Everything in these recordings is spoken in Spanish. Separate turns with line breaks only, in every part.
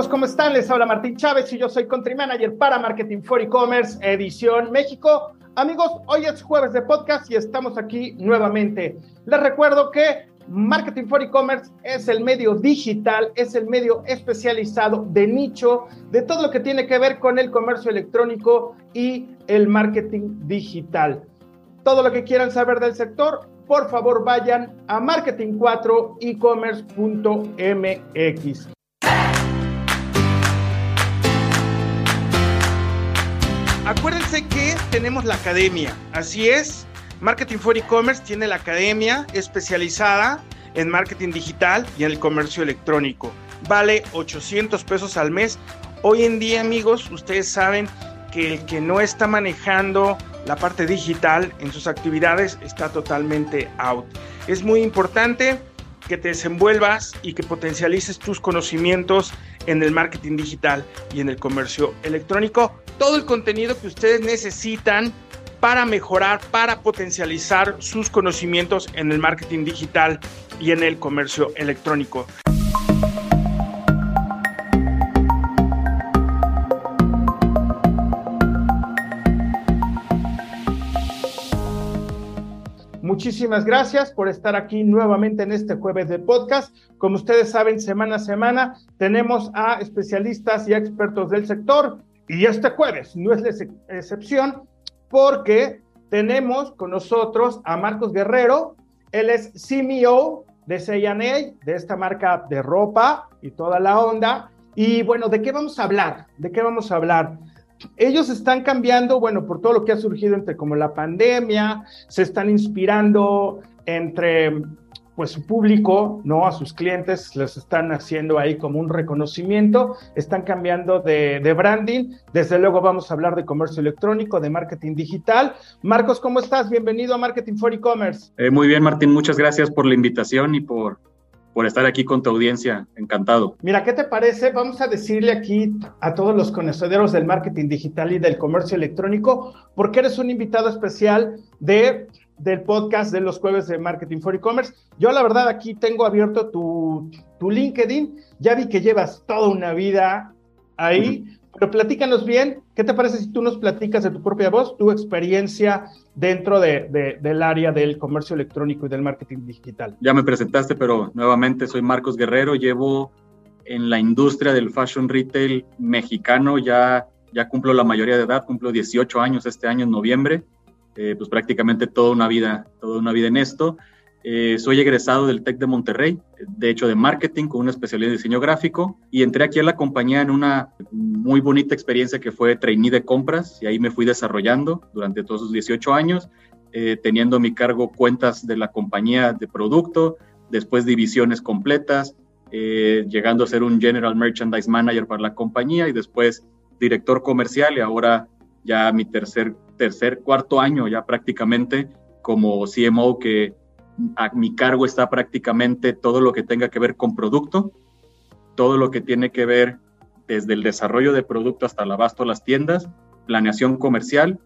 amigos? ¿Cómo están? Les habla Martín Chávez y yo soy Country Manager para Marketing for E-Commerce, edición México. Amigos, hoy es jueves de podcast y estamos aquí nuevamente. Les recuerdo que Marketing for E-Commerce es el medio digital, es el medio especializado de nicho de todo lo que tiene que ver con el comercio electrónico y el marketing digital. Todo lo que quieran saber del sector, por favor vayan a marketing4ecommerce.mx. Acuérdense que tenemos la academia, así es. Marketing for E-Commerce tiene la academia especializada en marketing digital y en el comercio electrónico. Vale 800 pesos al mes. Hoy en día, amigos, ustedes saben que el que no está manejando la parte digital en sus actividades está totalmente out. Es muy importante que te desenvuelvas y que potencialices tus conocimientos en el marketing digital y en el comercio electrónico. Todo el contenido que ustedes necesitan para mejorar, para potencializar sus conocimientos en el marketing digital y en el comercio electrónico. Muchísimas gracias por estar aquí nuevamente en este jueves de podcast. Como ustedes saben, semana a semana tenemos a especialistas y expertos del sector y este jueves no es la excepción porque tenemos con nosotros a Marcos Guerrero. Él es CMO de C&A, de esta marca de ropa y toda la onda. Y bueno, ¿de qué vamos a hablar? ¿De qué vamos a hablar? Ellos están cambiando, bueno, por todo lo que ha surgido entre como la pandemia, se están inspirando entre pues su público, ¿no? A sus clientes les están haciendo ahí como un reconocimiento, están cambiando de, branding. Desde luego vamos a hablar de comercio electrónico, de marketing digital. Marcos, ¿cómo estás? Bienvenido a Marketing for E-Commerce.
Eh, muy bien, Martín, muchas gracias por la invitación y por por estar aquí con tu audiencia. Encantado.
Mira, ¿qué te parece? Vamos a decirle aquí a todos los conocedores del marketing digital y del comercio electrónico, porque eres un invitado especial de del podcast de los jueves de Marketing for E-Commerce. Yo la verdad aquí tengo abierto tu, tu LinkedIn, ya vi que llevas toda una vida ahí, pero platícanos bien, ¿qué te parece si tú nos platicas de tu propia voz, tu experiencia dentro de, del área del comercio electrónico y del marketing digital?
Ya me presentaste, pero nuevamente soy Marcos Guerrero, llevo en la industria del fashion retail mexicano, ya, ya cumplo la mayoría de edad, cumplo 18 años este año en noviembre, eh, pues prácticamente toda una vida, toda una vida en esto. Eh, soy egresado del TEC de Monterrey, de hecho de marketing con una especialidad en diseño gráfico y entré aquí a la compañía en una muy bonita experiencia que fue trainee de compras y ahí me fui desarrollando durante todos esos 18 años, eh, teniendo a mi cargo cuentas de la compañía de producto, después divisiones completas, eh, llegando a ser un General Merchandise Manager para la compañía y después director comercial y ahora ya mi tercer, tercer, cuarto año ya prácticamente como CMO que a mi cargo está prácticamente todo lo que tenga que ver con producto, todo lo que tiene que ver desde el desarrollo de producto hasta el abasto a las tiendas, planeación comercial,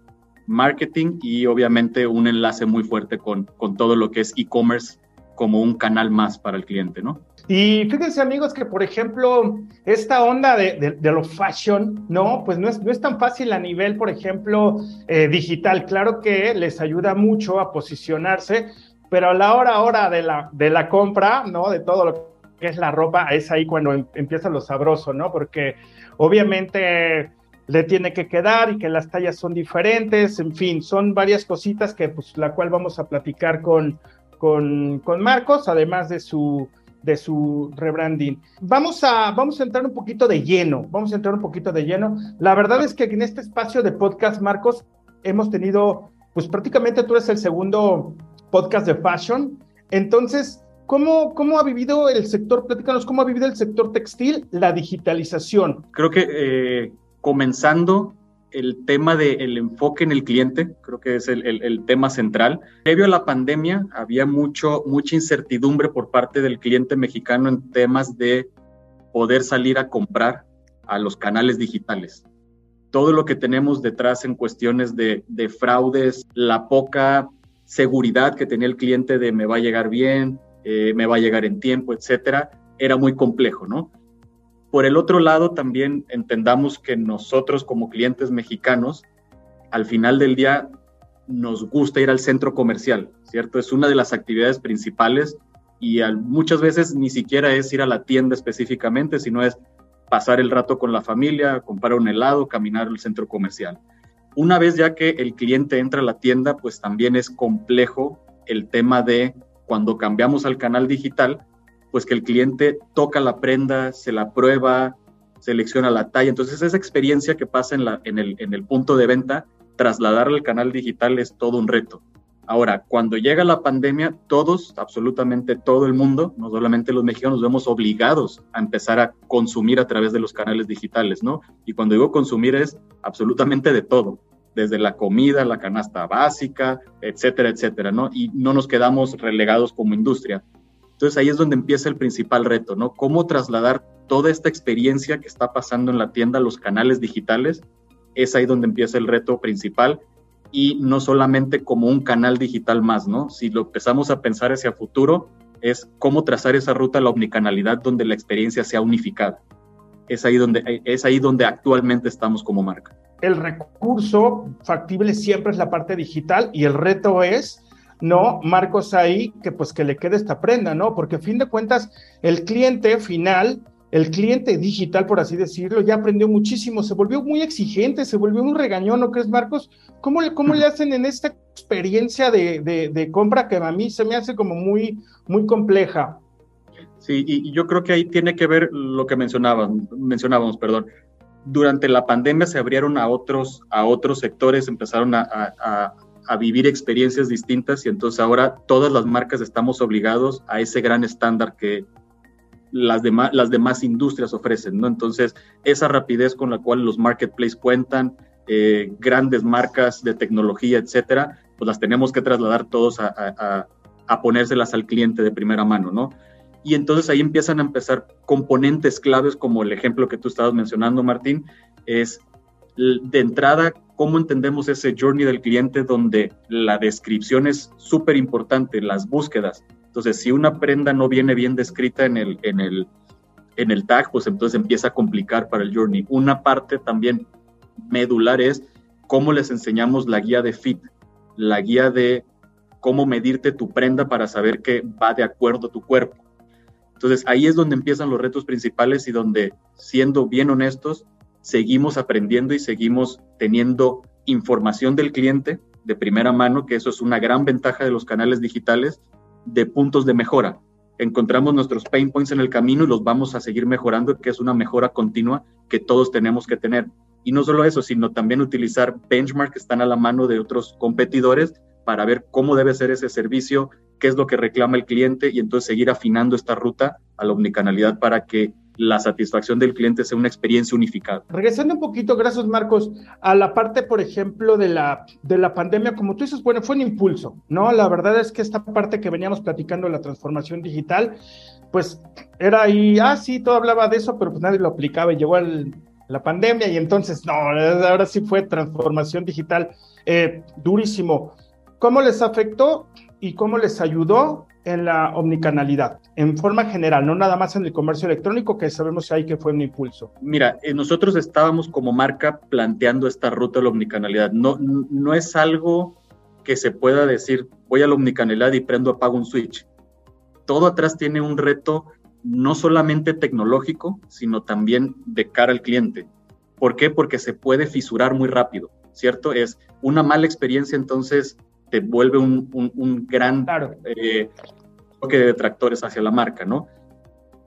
marketing y obviamente un enlace muy fuerte con, con todo lo que es e-commerce como un canal más para el cliente, ¿no?
Y fíjense amigos que, por ejemplo, esta onda de, de, lo fashion, ¿no? Pues no es, no es tan fácil a nivel, por ejemplo, eh, digital. Claro que les ayuda mucho a posicionarse, pero a la hora, hora de la, de la compra, ¿no? De todo lo que es la ropa, es ahí cuando em, empieza lo sabroso, ¿no? Porque obviamente le tiene que quedar y que las tallas son diferentes, en fin, son varias cositas que pues la cual vamos a platicar con, con, con Marcos, además de su de su rebranding. Vamos a, vamos a entrar un poquito de lleno, vamos a entrar un poquito de lleno. La verdad es que en este espacio de podcast, Marcos, hemos tenido, pues prácticamente tú eres el segundo podcast de fashion. Entonces, ¿cómo, cómo ha vivido el sector? Platícanos, ¿cómo ha vivido el sector textil la digitalización?
Creo que eh, comenzando el tema del enfoque en el cliente, creo que es el, el, tema central. Previo a la pandemia había mucho, mucha incertidumbre por parte del cliente mexicano en temas de poder salir a comprar a los canales digitales. Todo lo que tenemos detrás en cuestiones de, de fraudes, la poca seguridad que tenía el cliente de me va a llegar bien, eh, me va a llegar en tiempo, etcétera, era muy complejo, ¿no? Por el otro lado, también entendamos que nosotros como clientes mexicanos, al final del día, nos gusta ir al centro comercial, ¿cierto? Es una de las actividades principales y muchas veces ni siquiera es ir a la tienda específicamente, sino es pasar el rato con la familia, comprar un helado, caminar al centro comercial. Una vez ya que el cliente entra a la tienda, pues también es complejo el tema de cuando cambiamos al canal digital, pues que el cliente toca la prenda, se la prueba, selecciona la talla. Entonces esa experiencia que pasa en, la, en, el, el punto de venta, trasladarla al canal digital es todo un reto. Ahora, cuando llega la pandemia, todos, absolutamente todo el mundo, no solamente los mexicanos, nos vemos obligados a empezar a consumir a través de los canales digitales, ¿no? Y cuando digo consumir es absolutamente de todo, desde la comida, la canasta básica, etcétera, etcétera, ¿no? Y no nos quedamos relegados como industria. Entonces ahí es donde empieza el principal reto, ¿no? Cómo trasladar toda esta experiencia que está pasando en la tienda a los canales digitales. Es ahí donde empieza el reto principal y no solamente como un canal digital más, ¿no? Si lo empezamos a pensar hacia futuro, es cómo trazar esa ruta a la omnicanalidad donde la experiencia sea unificada. Es ahí donde, es ahí donde actualmente estamos como marca.
El recurso factible siempre es la parte digital y el reto es no, Marcos ahí, que pues que le quede esta prenda, ¿no? Porque a fin de cuentas, el cliente final el cliente digital, por así decirlo, ya aprendió muchísimo, se volvió muy exigente, se volvió un regañón, ¿no crees, Marcos? ¿Cómo, cómo le hacen en esta experiencia de, compra que a mí se me hace como muy, muy compleja?
Sí, y, yo creo que ahí tiene que ver lo que mencionábamos, mencionábamos perdón. Durante la pandemia se abrieron a otros, a otros sectores, empezaron a, a vivir experiencias distintas y entonces ahora todas las marcas estamos obligados a ese gran estándar que, las demás, las demás industrias ofrecen, ¿no? Entonces, esa rapidez con la cual los marketplaces cuentan, eh, grandes marcas de tecnología, etcétera, pues las tenemos que trasladar todos a, a, ponérselas al cliente de primera mano, ¿no? Y entonces ahí empiezan a empezar componentes claves, como el ejemplo que tú estabas mencionando, Martín, es de entrada, cómo entendemos ese journey del cliente donde la descripción es súper importante, las búsquedas, entonces, si una prenda no viene bien descrita en el, en el, en el tag, pues entonces empieza a complicar para el journey. Una parte también medular es cómo les enseñamos la guía de fit, la guía de cómo medirte tu prenda para saber que va de acuerdo a tu cuerpo. Entonces ahí es donde empiezan los retos principales y donde, siendo bien honestos, seguimos aprendiendo y seguimos teniendo información del cliente de primera mano, que eso es una gran ventaja de los canales digitales, de puntos de mejora. Encontramos nuestros pain points en el camino y los vamos a seguir mejorando, que es una mejora continua que todos tenemos que tener. Y no solo eso, sino también utilizar benchmarks que están a la mano de otros competidores para ver cómo debe ser ese servicio, qué es lo que reclama el cliente y entonces seguir afinando esta ruta a la omnicanalidad para que la satisfacción del cliente sea una experiencia unificada.
Regresando un poquito, gracias Marcos, a la parte, por ejemplo, de la, de la pandemia, como tú dices, bueno, fue un impulso, ¿no? La verdad es que esta parte que veníamos platicando de la transformación digital, pues era ahí, ah, sí, todo hablaba de eso, pero pues nadie lo aplicaba y llegó la pandemia y entonces, no, ahora sí fue transformación digital eh, durísimo. ¿Cómo les afectó y cómo les ayudó en la omnicanalidad, en forma general, no nada más en el comercio electrónico, que sabemos ahí que fue un impulso.
Mira, eh, nosotros estábamos como marca planteando esta ruta de la omnicanalidad. No, no es algo que se pueda decir, voy a la omnicanalidad y prendo, apago un switch. Todo atrás tiene un reto no solamente tecnológico, sino también de cara al cliente. ¿Por qué? Porque se puede fisurar muy rápido, ¿cierto? Es una mala experiencia, entonces te vuelve un, un, gran eh, toque de detractores hacia la marca, ¿no?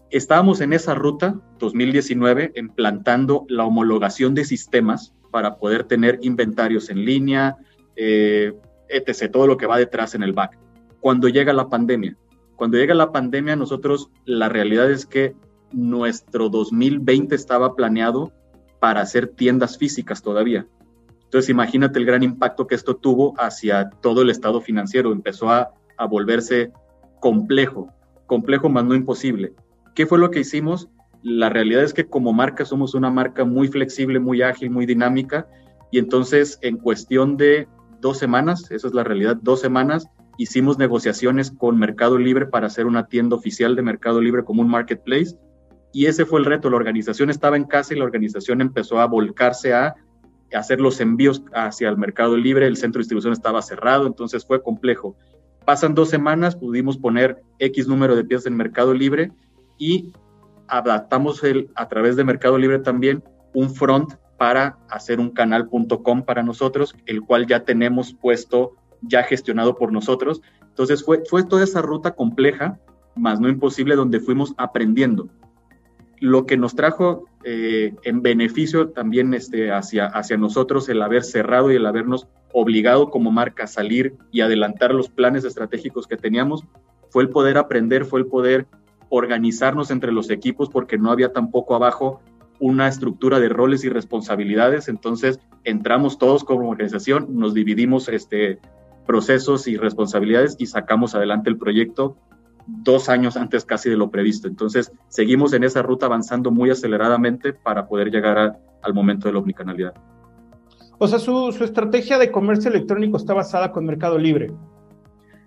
Estábamos en esa ruta 2019 implantando la homologación de sistemas para poder tener inventarios en línea, eh, etc., todo lo que va detrás en el back. Cuando llega la pandemia, cuando llega la pandemia, nosotros la realidad es que nuestro 2020 estaba planeado para hacer tiendas físicas todavía. Entonces imagínate el gran impacto que esto tuvo hacia todo el estado financiero. Empezó a, volverse complejo, complejo más no imposible. ¿Qué fue lo que hicimos? La realidad es que como marca somos una marca muy flexible, muy ágil, muy dinámica y entonces en cuestión de dos semanas, esa es la realidad, dos semanas, hicimos negociaciones con Mercado Libre para hacer una tienda oficial de Mercado Libre como un marketplace Y ese fue el reto. La organización estaba en casa y la organización empezó a volcarse a hacer los envíos hacia el mercado libre. El centro de distribución estaba cerrado, entonces fue complejo. Pasan dos semanas, pudimos poner X número de piezas en Mercado Libre y adaptamos el, a través de Mercado Libre también un front para hacer un canal.com para nosotros, el cual ya tenemos puesto, ya gestionado por nosotros. Entonces fue, fue toda esa ruta compleja, más no imposible, donde fuimos aprendiendo. Lo que nos trajo eh, en beneficio también este, hacia, hacia nosotros el haber cerrado y el habernos obligado como marca a salir y adelantar los planes estratégicos que teníamos, fue el poder aprender, fue el poder organizarnos entre los equipos porque no había tampoco abajo una estructura de roles y responsabilidades, entonces entramos todos como organización, nos dividimos este, procesos y responsabilidades y sacamos adelante el proyecto dos años antes casi de lo previsto. Entonces, seguimos en esa ruta avanzando muy aceleradamente para poder llegar al momento de la omnicanalidad.
O sea, su, su estrategia de comercio electrónico está basada con Mercado Libre.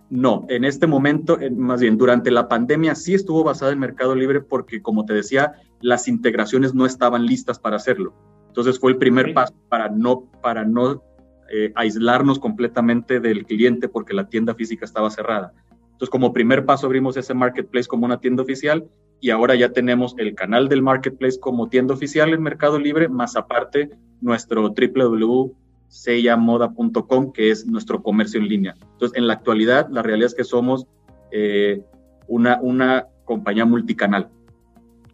No, en este momento, más bien durante la pandemia sí estuvo basada en Mercado Libre porque, como te decía, las integraciones no estaban listas para hacerlo. Entonces fue el primer paso para no, para no eh, aislarnos completamente del cliente porque la tienda física estaba cerrada. Entonces, como primer paso abrimos ese marketplace como una tienda oficial y ahora ya tenemos el canal del marketplace como tienda oficial en Mercado Libre, más aparte nuestro www seyamoda.com, que es nuestro comercio en línea. Entonces, en la actualidad, la realidad es que somos eh, una, una compañía multicanal.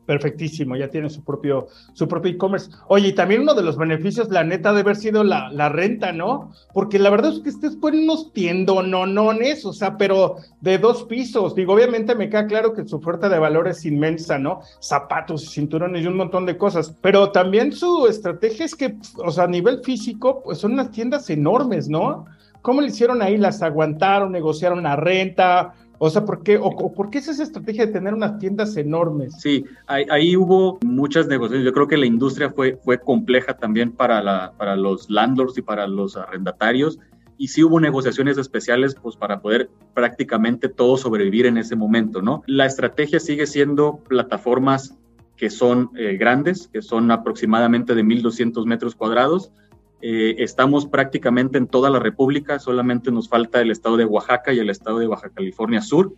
Perfectísimo, ya tiene su propio su propio e-commerce. Oye, y también uno de los beneficios, la neta, de haber sido la, la renta, ¿no? Porque la verdad es que estés ponen unos tiendononones, o sea, pero de dos pisos. Digo, obviamente me queda claro que su oferta de valor es inmensa, ¿no? Zapatos, cinturones y un montón de cosas. Pero también su estrategia es que, o sea, a nivel físico, pues son unas tiendas enormes, ¿no? ¿Cómo le hicieron ahí? ¿Las aguantaron, negociaron la renta? O sea, ¿por qué, o, ¿por qué es esa estrategia de tener unas tiendas enormes?
Sí, ahí, hubo muchas negociaciones. Yo creo que la industria fue, fue compleja también para, la, para los landlords y para los arrendatarios. Y sí hubo negociaciones especiales pues, para poder prácticamente todo sobrevivir en ese momento, ¿no? La estrategia sigue siendo plataformas que son eh, grandes, que son aproximadamente de 1.200 metros cuadrados, eh, estamos prácticamente en toda la República, solamente nos falta el estado de Oaxaca y el estado de Baja California Sur.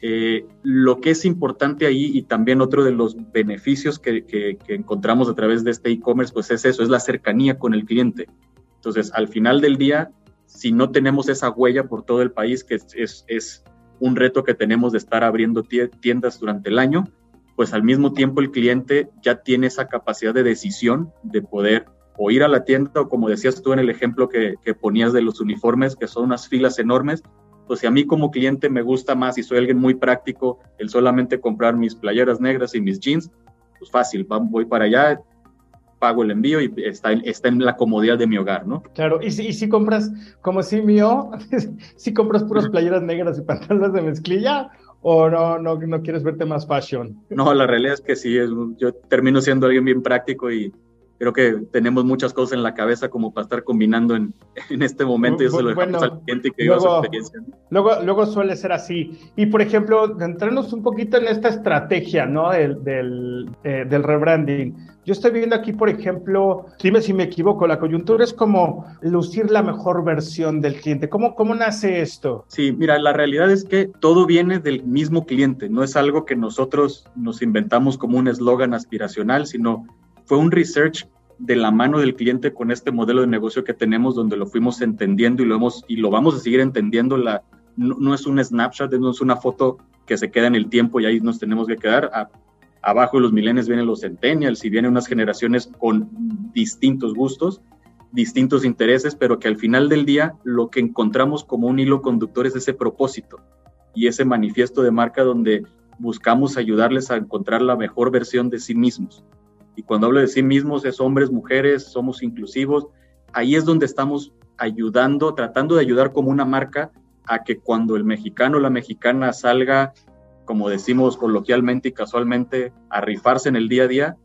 Eh, lo que es importante ahí y también otro de los beneficios que, encontramos a través de este e-commerce, pues es eso, es la cercanía con el cliente. Entonces, al final del día, si no tenemos esa huella por todo el país, que es, es un reto que tenemos de estar abriendo tiendas durante el año, pues al mismo tiempo el cliente ya tiene esa capacidad de decisión de poder o ir a la tienda, o como decías tú en el ejemplo que, ponías de los uniformes, que son unas filas enormes, pues si a mí como cliente me gusta más y soy alguien muy práctico, el solamente comprar mis playeras negras y mis jeans, pues fácil, voy para allá, pago el envío y está, está en la comodidad de mi hogar, ¿no?
Claro, y si, y si compras, como si mío, si compras puras playeras negras y pantalones de mezclilla, o no, no, no quieres verte más fashion?
No, la realidad es que sí, es, yo termino siendo alguien bien práctico y, creo que tenemos muchas cosas en la cabeza como para estar combinando en, en este momento y eso lo dejamos al cliente que luego, su experiencia.
Luego, luego suele ser así. Y por ejemplo, entrarnos un poquito en esta estrategia, ¿no? Del, del, eh, del, rebranding. Yo estoy viendo aquí, por ejemplo, dime si me equivoco, la coyuntura es como lucir la mejor versión del cliente. ¿Cómo, cómo nace esto?
Sí, mira, la realidad es que todo viene del mismo cliente, no es algo que nosotros nos inventamos como un eslogan aspiracional, sino fue un research de la mano del cliente con este modelo de negocio que tenemos, donde lo fuimos entendiendo y lo, hemos, y lo vamos a seguir entendiendo. La, no, es un snapshot, no es una foto que se queda en el tiempo y ahí nos tenemos que quedar. abajo de los milenios vienen los centennials y vienen unas generaciones con distintos gustos, distintos intereses, pero que al final del día lo que encontramos como un hilo conductor es ese propósito y ese manifiesto de marca donde buscamos ayudarles a encontrar la mejor versión de sí mismos y cuando hablo de sí mismos es hombres, mujeres, somos inclusivos, ahí es donde estamos ayudando, tratando de ayudar como una marca a que cuando el mexicano o la mexicana salga, como decimos coloquialmente y casualmente, a rifarse en el día a día,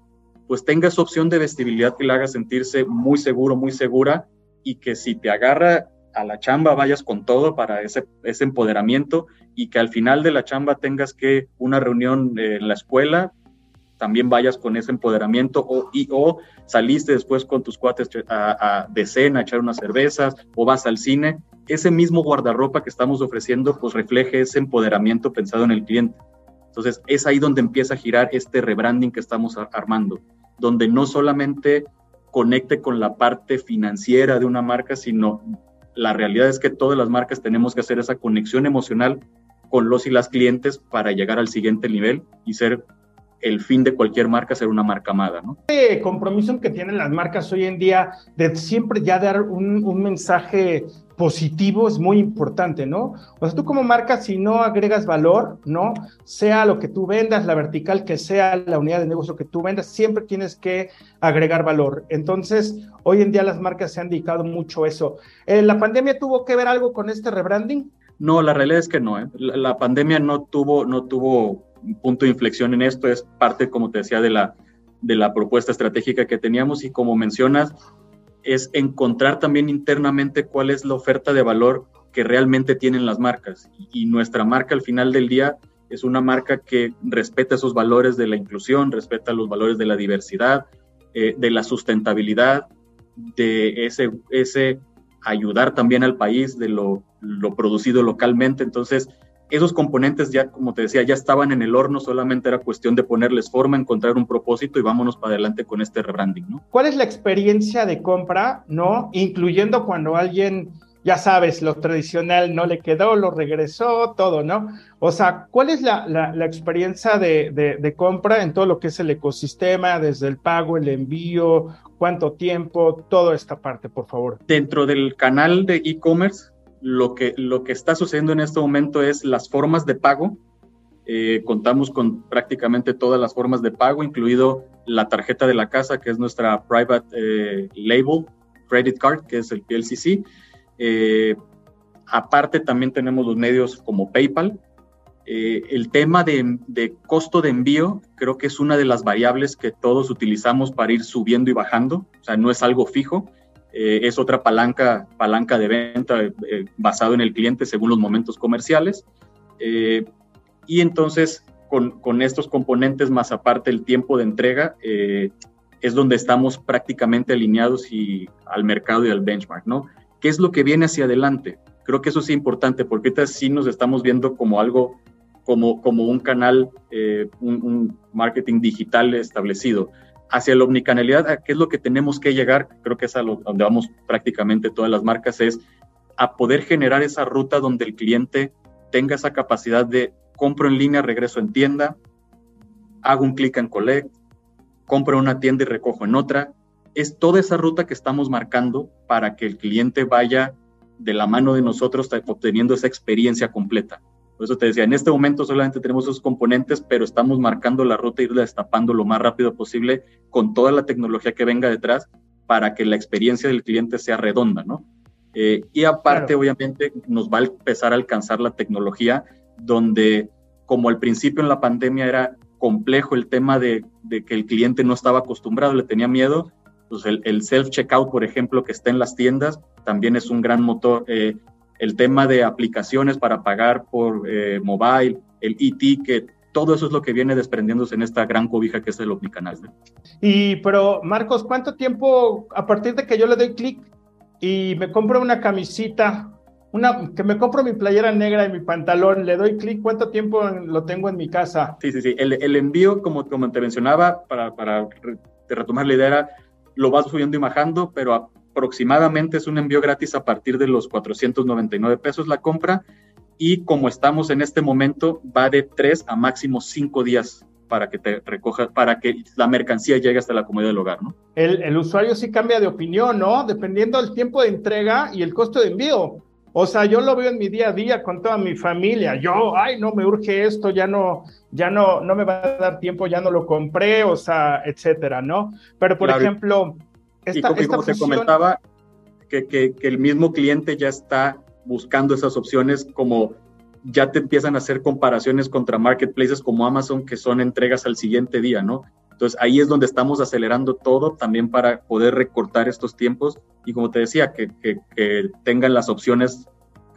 pues tenga esa opción de vestibilidad que le haga sentirse muy seguro, muy segura y que si te agarra a la chamba vayas con todo para ese, ese empoderamiento y que al final de la chamba tengas que una reunión en la escuela, también vayas con ese empoderamiento o, y, o saliste después con tus cuates a, de cena, a echar unas cervezas o vas al cine, ese mismo guardarropa que estamos ofreciendo pues refleje ese empoderamiento pensado en el cliente. Entonces es ahí donde empieza a girar este rebranding que estamos armando, donde no solamente conecte con la parte financiera de una marca, sino la realidad es que todas las marcas tenemos que hacer esa conexión emocional con los y las clientes para llegar al siguiente nivel y ser el fin de cualquier marca ser una marca amada, ¿no?
Este compromiso que tienen las marcas hoy en día de siempre ya dar un, un, mensaje positivo es muy importante, ¿no? O sea, tú como marca, si no agregas valor, ¿no? Sea lo que tú vendas, la vertical que sea, la unidad de negocio que tú vendas, siempre tienes que agregar valor. Entonces, hoy en día las marcas se han dedicado mucho a eso. Eh, ¿La pandemia tuvo que ver algo con este rebranding?
No, la realidad es que no. ¿eh? La, la, pandemia no tuvo, no tuvo punto de inflexión en esto, es parte, como te decía, de la, de la propuesta estratégica que teníamos y como mencionas, es encontrar también internamente cuál es la oferta de valor que realmente tienen las marcas. Y, nuestra marca al final del día es una marca que respeta esos valores de la inclusión, respeta los valores de la diversidad, eh, de la sustentabilidad, de ese, ese ayudar también al país, de lo, lo producido localmente. Entonces, esos componentes ya, como te decía, ya estaban en el horno, solamente era cuestión de ponerles forma, encontrar un propósito y vámonos para adelante con este rebranding, ¿no?
¿Cuál es la experiencia de compra, no? Incluyendo cuando alguien, ya sabes, lo tradicional no le quedó, lo regresó, todo, ¿no? O sea, ¿cuál es la, la, experiencia de, de, de compra en todo lo que es el ecosistema, desde el pago, el envío, cuánto tiempo, toda esta parte, por favor?
Dentro del canal de e-commerce, lo que, lo que está sucediendo en este momento es las formas de pago. Eh, contamos con prácticamente todas las formas de pago, incluido la tarjeta de la casa, que es nuestra private eh, label, credit card, que es el PLCC. Eh, aparte, también tenemos los medios como PayPal. el tema de, de, costo de envío creo que es una de las variables que todos utilizamos para ir subiendo y bajando, o sea, no es algo fijo. Eh, es otra palanca, palanca de venta eh, basado en el cliente según los momentos comerciales. Eh, y entonces, con, con, estos componentes, más aparte el tiempo de entrega, es donde estamos prácticamente alineados y, al mercado y al benchmark, ¿no? ¿Qué es lo que viene hacia adelante? Creo que eso es importante, porque ahorita sí nos estamos viendo como algo, como, como un canal, un marketing digital establecido hacia la omnicanalidad, qué es lo que tenemos que llegar, creo que es a donde vamos prácticamente todas las marcas, es a poder generar esa ruta donde el cliente tenga esa capacidad de compro en línea, regreso en tienda, hago un clic en collect, compro en una tienda y recojo en otra. Es toda esa ruta que estamos marcando para que el cliente vaya de la mano de nosotros obteniendo esa experiencia completa. Por eso te decía, en este momento solamente tenemos esos componentes, pero estamos marcando la ruta y irla destapando lo más rápido posible con toda la tecnología que venga detrás para que la experiencia del cliente sea redonda, ¿no? Eh, y aparte, obviamente, nos va a empezar a alcanzar la tecnología donde, como al principio en la pandemia era complejo el tema de, que el cliente no estaba acostumbrado, le tenía miedo, pues el, el self-checkout, por ejemplo, que está en las tiendas, también es un gran motor, eh, el tema de aplicaciones para pagar por eh, mobile, el e-ticket, todo eso es lo que viene desprendiéndose en esta gran cobija que es el omnicanal.
Y, pero, Marcos, ¿cuánto tiempo, a partir de que yo le doy clic y me compro una camisita, una, que me compro mi playera negra y mi pantalón, le doy clic, ¿cuánto tiempo lo tengo en mi casa?
Sí, sí, sí. El, el envío, como, como te mencionaba, para, para retomar la idea, lo vas subiendo y bajando, pero a aproximadamente es un envío gratis a partir de los 499 pesos la compra y como estamos en este momento va de 3 a máximo 5 días para que te recoja, para que la mercancía llegue hasta la comodidad del hogar, ¿no?
El, el usuario sí cambia de opinión, ¿no? Dependiendo del tiempo de entrega y el costo de envío. O sea, yo lo veo en mi día a día con toda mi familia. Yo, ay, no me urge esto, ya no, ya no, no me va a dar tiempo, ya no lo compré, o sea, etcétera, ¿no? Pero por ejemplo,
y como, te comentaba, que, que, el mismo cliente ya está buscando esas opciones como ya te empiezan a hacer comparaciones contra marketplaces como Amazon que son entregas al siguiente día, ¿no? Entonces ahí es donde estamos acelerando todo también para poder recortar estos tiempos y como te decía, que, que, que tengan las opciones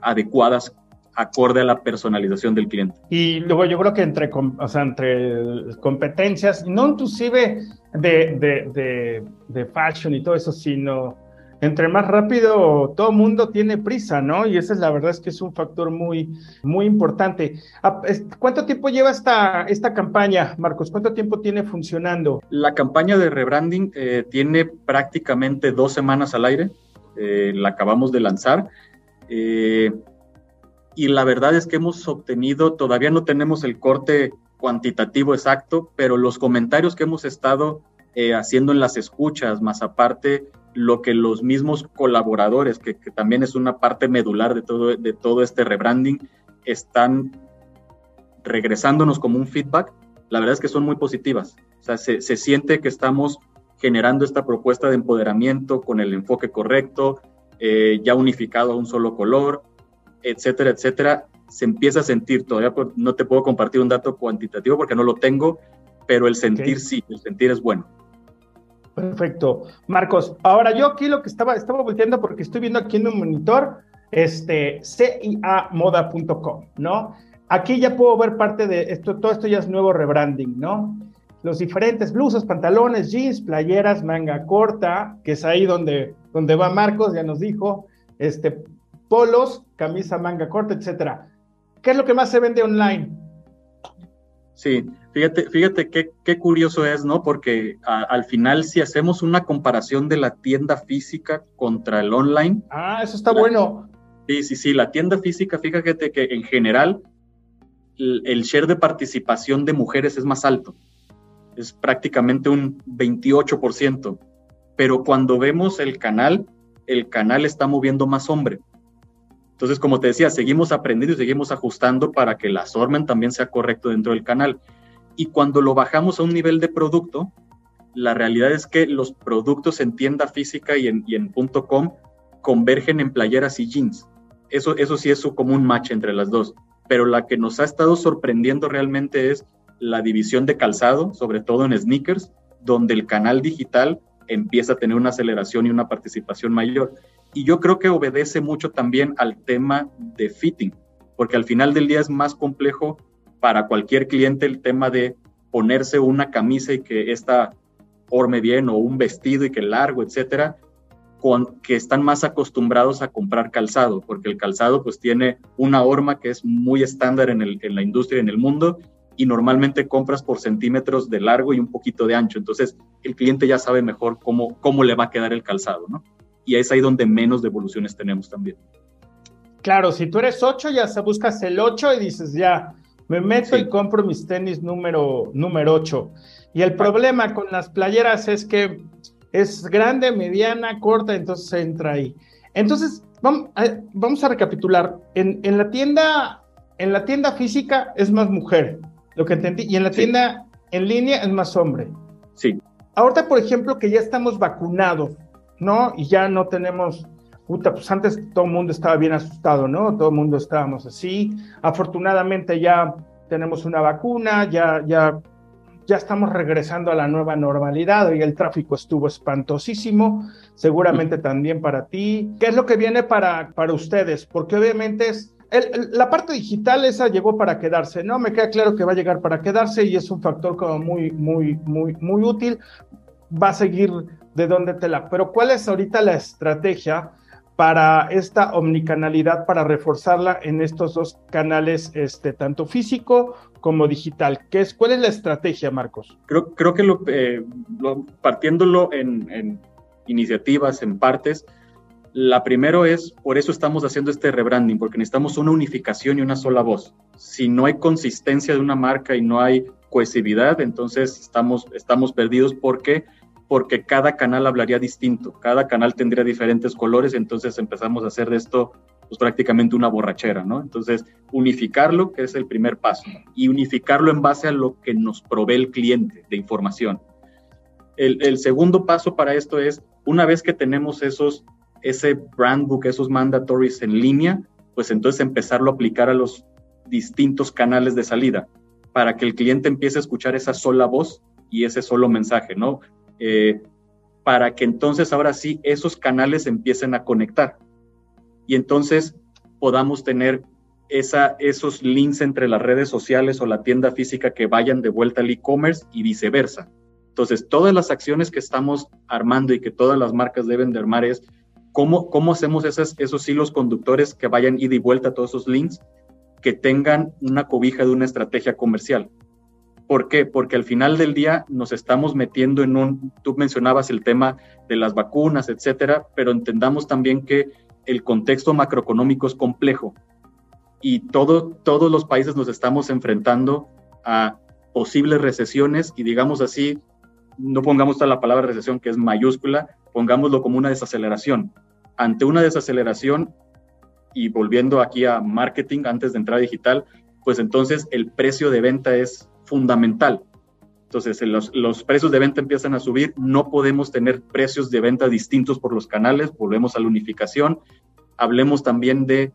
adecuadas acorde a la personalización del cliente.
Y luego yo creo que entre, o sea, entre competencias, no inclusive de, de, de, de fashion y todo eso, sino entre más rápido todo mundo tiene prisa, ¿no? Y esa es la verdad es que es un factor muy, muy importante. Ah, ¿Cuánto tiempo lleva esta, esta campaña, Marcos? ¿Cuánto tiempo tiene funcionando?
La campaña de rebranding eh, tiene prácticamente dos semanas al aire. Eh, la acabamos de lanzar. Eh, y la verdad es que hemos obtenido, todavía no tenemos el corte cuantitativo exacto, pero los comentarios que hemos estado haciendo en las escuchas, más aparte lo que los mismos colaboradores, que, también es una parte medular de todo, de todo este rebranding, están regresándonos como un feedback, la verdad es que son muy positivas. O sea, se, siente que estamos generando esta propuesta de empoderamiento con el enfoque correcto, eh, ya unificado a un solo color, etcétera, etcétera. Se empieza a sentir, todavía no te puedo compartir un dato cuantitativo porque no lo tengo, pero el sentir sí, el sentir es bueno.
Perfecto. Marcos, ahora yo aquí lo que estaba, estaba volteando porque estoy viendo aquí en mi monitor, este, ciamoda.com, ¿no? Aquí ya puedo ver parte de esto, todo esto ya es nuevo rebranding, ¿no? Los diferentes blusas, pantalones, jeans, playeras, manga corta, que es ahí donde, donde va Marcos, ya nos dijo, este, polos, camisa, manga corta, etcétera. ¿Qué es lo que más se vende online?
Sí, fíjate, fíjate qué, qué curioso es, ¿no? Porque al final, si hacemos una comparación de la tienda física contra el online.
Ah, eso está bueno.
Sí, sí, sí, la tienda física, fíjate que en general el, share de participación de mujeres es más alto. Es prácticamente un 28%. Pero cuando vemos el canal, el canal está moviendo más hombre. Entonces, como te decía, seguimos aprendiendo y seguimos ajustando para que el assortment también sea correcto dentro del canal. Y cuando lo bajamos a un nivel de producto, la realidad es que los productos en tienda física y en, y en .com convergen en playeras y jeans. Eso, eso sí es como un match entre las dos. Pero la que nos ha estado sorprendiendo realmente es la división de calzado, sobre todo en sneakers, donde el canal digital empieza a tener una aceleración y una participación mayor. Y yo creo que obedece mucho también al tema de fitting, porque al final del día es más complejo para cualquier cliente el tema de ponerse una camisa y que esta forme bien o un vestido y que largo, etcétera, con, que están más acostumbrados a comprar calzado, porque el calzado pues tiene una horma que es muy estándar en, el, en la industria, en el mundo, y normalmente compras por centímetros de largo y un poquito de ancho. Entonces, el cliente ya sabe mejor cómo, cómo le va a quedar el calzado, ¿no? Y es ahí donde menos devoluciones tenemos también.
Claro, si tú eres 8, ya se buscas el 8 y dices, ya, me meto y compro mis tenis número, número 8. Y el problema con las playeras es que es grande, mediana, corta, entonces entra ahí. Entonces, vamos a, vamos a recapitular. En, en, la tienda, en la tienda física es más mujer, lo que entendí, y en la tienda en línea es más hombre.
Sí.
Ahorita, por ejemplo, que ya estamos vacunados, ¿no? Y ya no tenemos, puta, pues antes todo el mundo estaba bien asustado, ¿no? Todo el mundo estábamos así. Afortunadamente ya tenemos una vacuna, ya, ya, ya estamos regresando a la nueva normalidad y el tráfico estuvo espantosísimo, seguramente también para ti. ¿Qué es lo que viene para, para ustedes? Porque obviamente es... la parte digital esa llegó para quedarse, ¿no? Me queda claro que va a llegar para quedarse y es un factor como muy, muy, muy, muy útil. Va a seguir de dónde te la... Pero ¿cuál es ahorita la estrategia para esta omnicanalidad, para reforzarla en estos dos canales, este, tanto físico como digital? ¿Qué es, ¿Cuál es la estrategia, Marcos?
Creo, creo que lo, eh, partiéndolo en, en iniciativas, en partes, la primero es, por eso estamos haciendo este rebranding, porque necesitamos una unificación y una sola voz. Si no hay consistencia de una marca y no hay cohesividad, entonces estamos, estamos perdidos porque porque cada canal hablaría distinto, cada canal tendría diferentes colores, entonces empezamos a hacer de esto pues, prácticamente una borrachera, ¿no? Entonces, unificarlo, que es el primer paso, y unificarlo en base a lo que nos provee el cliente de información. El, segundo paso para esto es, una vez que tenemos esos, ese brand book, esos mandatories en línea, pues entonces empezarlo a aplicar a los distintos canales de salida, para que el cliente empiece a escuchar esa sola voz y ese solo mensaje, ¿no? Eh, para que entonces ahora sí esos canales empiecen a conectar y entonces podamos tener esa, esos links entre las redes sociales o la tienda física que vayan de vuelta al e-commerce y viceversa. Entonces, todas las acciones que estamos armando y que todas las marcas deben de armar es cómo, cómo hacemos esos hilos conductores que vayan ida y vuelta a todos esos links, que tengan una cobija de una estrategia comercial. ¿Por qué? Porque al final del día nos estamos metiendo en un, tú mencionabas el tema de las vacunas, etcétera, pero entendamos también que el contexto macroeconómico es complejo y todo, todos los países nos estamos enfrentando a posibles recesiones y digamos así, no pongamos la palabra recesión que es mayúscula, pongámoslo como una desaceleración. Ante una desaceleración, y volviendo aquí a marketing antes de entrar a digital, pues entonces el precio de venta es fundamental. Entonces, los, los, precios de venta empiezan a subir, no podemos tener precios de venta distintos por los canales, volvemos a la unificación. Hablemos también de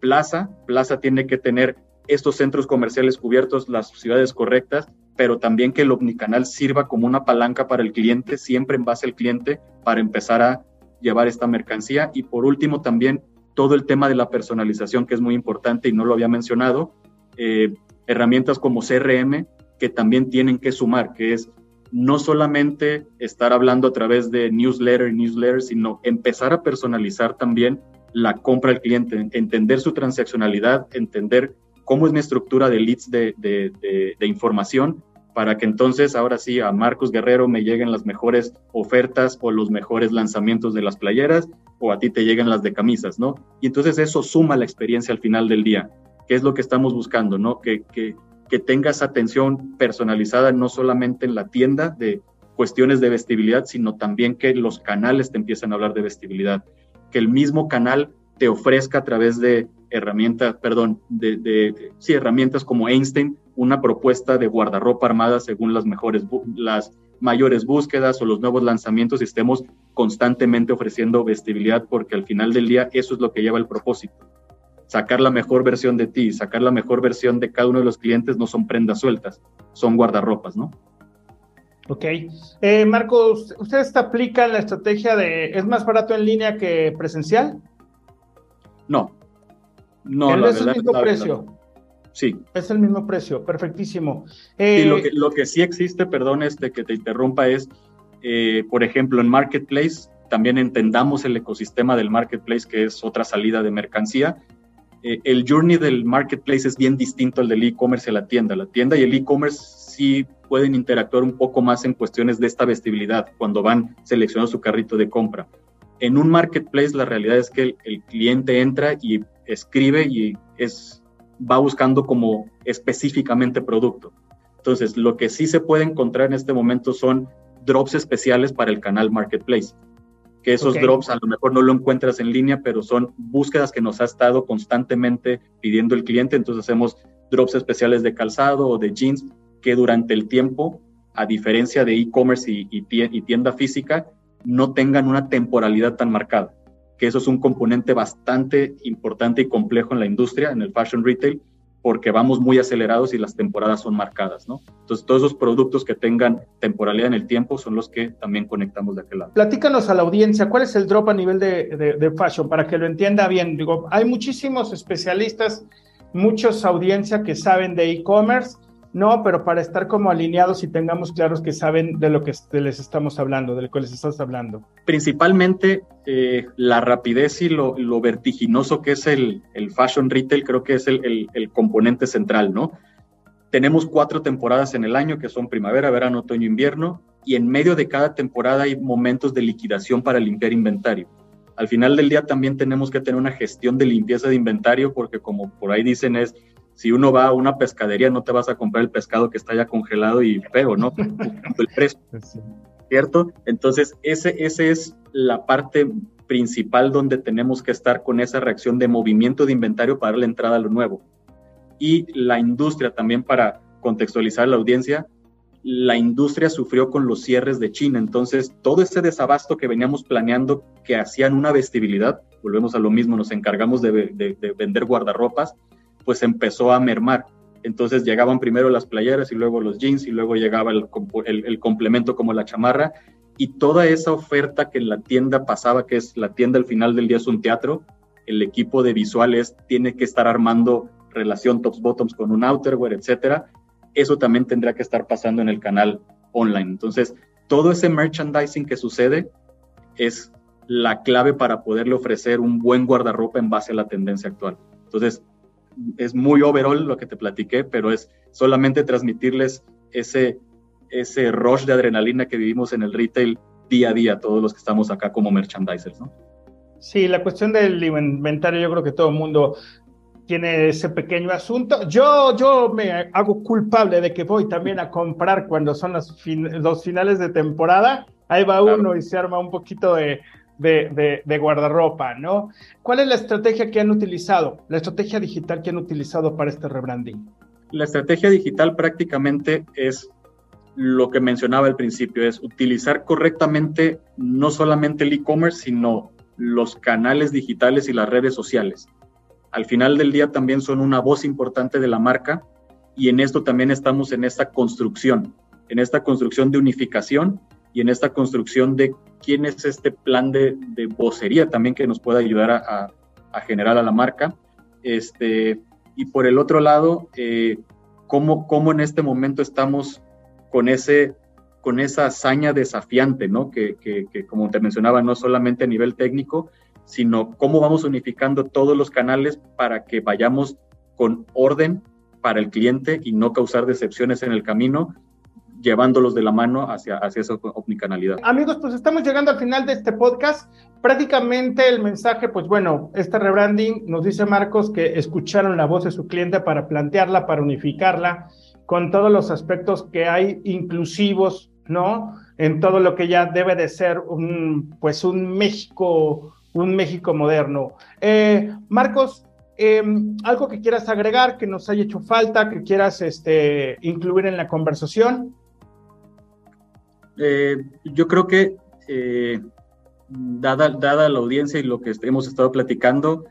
plaza, plaza tiene que tener estos centros comerciales cubiertos, las ciudades correctas, pero también que el omnicanal sirva como una palanca para el cliente, siempre en base al cliente, para empezar a llevar esta mercancía. Y por último, también todo el tema de la personalización, que es muy importante y no lo había mencionado. Eh, herramientas como CRM que también tienen que sumar, que es no solamente estar hablando a través de newsletter y newsletter, sino empezar a personalizar también la compra al cliente, entender su transaccionalidad, entender cómo es mi estructura de leads de, de, información para que entonces ahora sí a Marcos Guerrero me lleguen las mejores ofertas o los mejores lanzamientos de las playeras o a ti te lleguen las de camisas, ¿no? Y entonces eso suma la experiencia al final del día que es lo que estamos buscando, ¿no? Que, que, que tengas atención personalizada no solamente en la tienda de cuestiones de vestibilidad, sino también que los canales te empiecen a hablar de vestibilidad, que el mismo canal te ofrezca a través de herramientas, perdón, de, de sí, herramientas como Einstein, una propuesta de guardarropa armada según las mejores, las mayores búsquedas o los nuevos lanzamientos y estemos constantemente ofreciendo vestibilidad porque al final del día eso es lo que lleva el propósito sacar la mejor versión de ti, sacar la mejor versión de cada uno de los clientes no son prendas sueltas, son guardarropas, ¿no?
Ok. Eh, Marcos, ¿ustedes aplican la estrategia de es más barato en línea que presencial?
No. No,
es el mismo precio.
Sí.
Es el mismo precio, perfectísimo.
y eh, lo que, lo que sí existe, perdón, este que te interrumpa, es, eh, por ejemplo, en Marketplace, también entendamos el ecosistema del Marketplace, que es otra salida de mercancía, eh, el journey del marketplace es bien distinto al del e-commerce y la tienda. La tienda y el e-commerce sí pueden interactuar un poco más en cuestiones de esta vestibilidad cuando van seleccionando su carrito de compra. En un marketplace la realidad es que el, cliente entra y escribe y es, va buscando como específicamente producto. Entonces, lo que sí se puede encontrar en este momento son drops especiales para el canal marketplace que esos drops a lo mejor no lo encuentras en línea, pero son búsquedas que nos ha estado constantemente pidiendo el cliente. Entonces hacemos drops especiales de calzado o de jeans que durante el tiempo, a diferencia de e-commerce y, y, tienda física, no tengan una temporalidad tan marcada. Que eso es un componente bastante importante y complejo en la industria, en el fashion retail, porque vamos muy acelerados y las temporadas son marcadas, ¿no? Entonces, todos esos productos que tengan temporalidad en el tiempo son los que también conectamos de aquel lado.
Platícanos a la audiencia, ¿cuál es el drop a nivel de, de, fashion? Para que lo entienda bien. Digo, hay muchísimos especialistas, muchos audiencia que saben de e-commerce, no, pero para estar como alineados y tengamos claros que saben de lo que les estamos hablando, de lo que les estás hablando.
Principalmente eh, la rapidez y lo, vertiginoso que es el, fashion retail, creo que es el, componente central, ¿no? Tenemos cuatro temporadas en el año que son primavera, verano, otoño, invierno, y en medio de cada temporada hay momentos de liquidación para limpiar inventario. Al final del día también tenemos que tener una gestión de limpieza de inventario porque como por ahí dicen es si uno va a una pescadería, no te vas a comprar el pescado que está ya congelado y feo, ¿no? el precio. ¿Cierto? Entonces, ese, ese es la parte principal donde tenemos que estar con esa reacción de movimiento de inventario para la entrada a lo nuevo. Y la industria también para contextualizar la audiencia, la industria sufrió con los cierres de China, entonces todo ese desabasto que veníamos planeando que hacían una vestibilidad, volvemos a lo mismo, nos encargamos de, de vender guardarropas, pues empezó a mermar. Entonces llegaban primero las playeras y luego los jeans y luego llegaba el, complemento como la chamarra y toda esa oferta que en la tienda pasaba, que es la tienda al final del día es un teatro, el equipo de visuales tiene que estar armando relación tops bottoms con un outerwear, etcétera, eso también tendría que estar pasando en el canal online. Entonces, todo ese merchandising que sucede es la clave para poderle ofrecer un buen guardarropa en base a la tendencia actual. Entonces, es muy overall lo que te platiqué, pero es solamente transmitirles ese, ese rush de adrenalina que vivimos en el retail día a día, todos los que estamos acá como merchandisers, ¿no?
Sí, la cuestión del inventario, yo creo que todo el mundo tiene ese pequeño asunto. Yo, yo me hago culpable de que voy también a comprar cuando son los, los finales de temporada. Ahí va uno y se arma un poquito de, de, guardarropa, ¿no? ¿Cuál es la estrategia que han utilizado, la estrategia digital que han utilizado para este rebranding?
La estrategia digital prácticamente es lo que mencionaba al principio, es utilizar correctamente no solamente el e-commerce, sino los canales digitales y las redes sociales. Al final del día también son una voz importante de la marca y en esto también estamos en esta construcción, en esta construcción de unificación y en esta construcción de quién es este plan de, vocería también que nos pueda ayudar a, generar a la marca. Este, y por el otro lado, eh, cómo, cómo en este momento estamos con, ese, con esa hazaña desafiante, ¿no? Que, que, como te mencionaba, no solamente a nivel técnico, sino cómo vamos unificando todos los canales para que vayamos con orden para el cliente y no causar decepciones en el camino, llevándolos de la mano hacia, hacia esa omnicanalidad.
Amigos, pues estamos llegando al final de este podcast. Prácticamente el mensaje, pues bueno, este rebranding nos dice Marcos que escucharon la voz de su cliente para plantearla, para unificarla, con todos los aspectos que hay inclusivos, ¿no? En todo lo que ya debe de ser un, pues un México, un México moderno. Eh, Marcos, em, algo que quieras agregar, que nos haya hecho falta, que quieras este, incluir en la conversación.
Eh, yo creo que, eh, dada, dada la audiencia y lo que hemos estado platicando,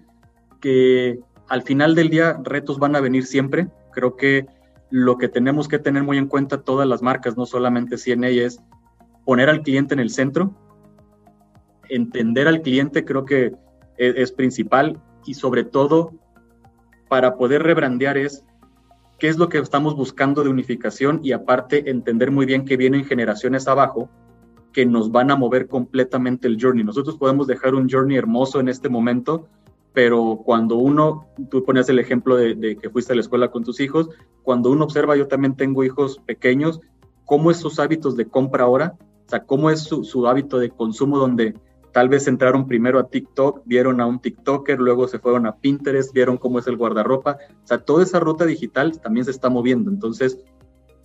que al final del día retos van a venir siempre. Creo que lo que tenemos que tener muy en cuenta todas las marcas, no solamente CNA, es poner al cliente en el centro, entender al cliente creo que es, es principal y sobre todo para poder rebrandear es qué es lo que estamos buscando de unificación y aparte entender muy bien que vienen generaciones abajo que nos van a mover completamente el journey. Nosotros podemos dejar un journey hermoso en este momento, pero cuando uno, tú ponías el ejemplo de, que fuiste a la escuela con tus hijos, cuando uno observa, yo también tengo hijos pequeños, cómo es sus hábitos de compra ahora, o sea, cómo es su, su hábito de consumo donde tal vez entraron primero a TikTok, vieron a un TikToker, luego se fueron a Pinterest, vieron cómo es el guardarropa, o sea, toda esa ruta digital también se está moviendo, entonces,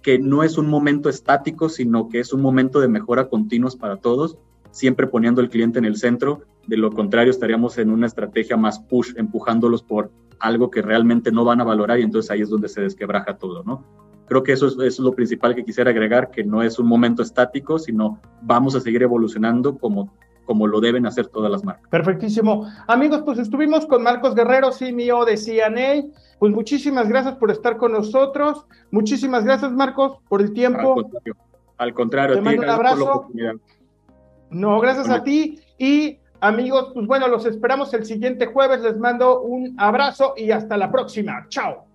que no es un momento estático, sino que es un momento de mejora continuos para todos siempre poniendo al cliente en el centro. De lo contrario, estaríamos en una estrategia más push, empujándolos por algo que realmente no van a valorar y entonces ahí es donde se desquebraja todo, ¿no? Creo que eso es, lo principal que quisiera agregar, que no es un momento estático, sino vamos a seguir evolucionando como como lo deben hacer todas las marcas.
Perfectísimo. Amigos, pues estuvimos con Marcos Guerrero, CEO de CNA. Pues muchísimas gracias por estar con nosotros. Muchísimas gracias, Marcos, por el tiempo.
Al contrario,
Te mando un abrazo. No, gracias a ti. Y amigos, pues bueno, los esperamos el siguiente jueves. Les mando un abrazo y hasta la próxima. Chao.